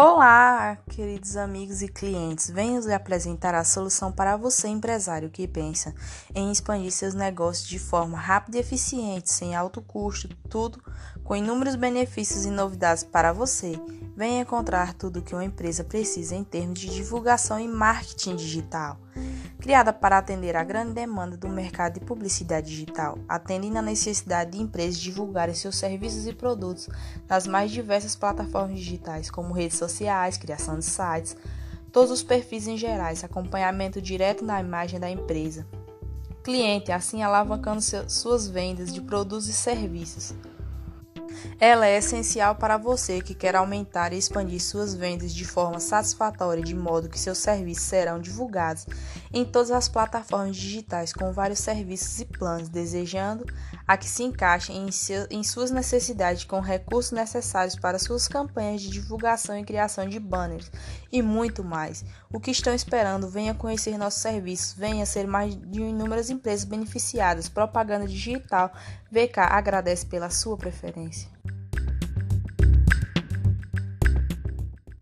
Olá, queridos amigos e clientes. Venho lhe apresentar a solução para você, empresário que pensa em expandir seus negócios de forma rápida e eficiente, sem alto custo, tudo com inúmeros benefícios e novidades para você. Venha encontrar tudo o que uma empresa precisa em termos de divulgação e marketing digital criada para atender à grande demanda do mercado de publicidade digital, atendendo à necessidade de empresas divulgarem seus serviços e produtos nas mais diversas plataformas digitais, como redes sociais, criação de sites, todos os perfis em gerais, acompanhamento direto na imagem da empresa. Cliente, assim alavancando suas vendas de produtos e serviços. Ela é essencial para você que quer aumentar e expandir suas vendas de forma satisfatória, de modo que seus serviços serão divulgados em todas as plataformas digitais com vários serviços e planos, desejando a que se encaixem em, seu, em suas necessidades com recursos necessários para suas campanhas de divulgação e criação de banners e muito mais. O que estão esperando? Venha conhecer nossos serviços, venha ser mais de inúmeras empresas beneficiadas. Propaganda digital VK agradece pela sua preferência.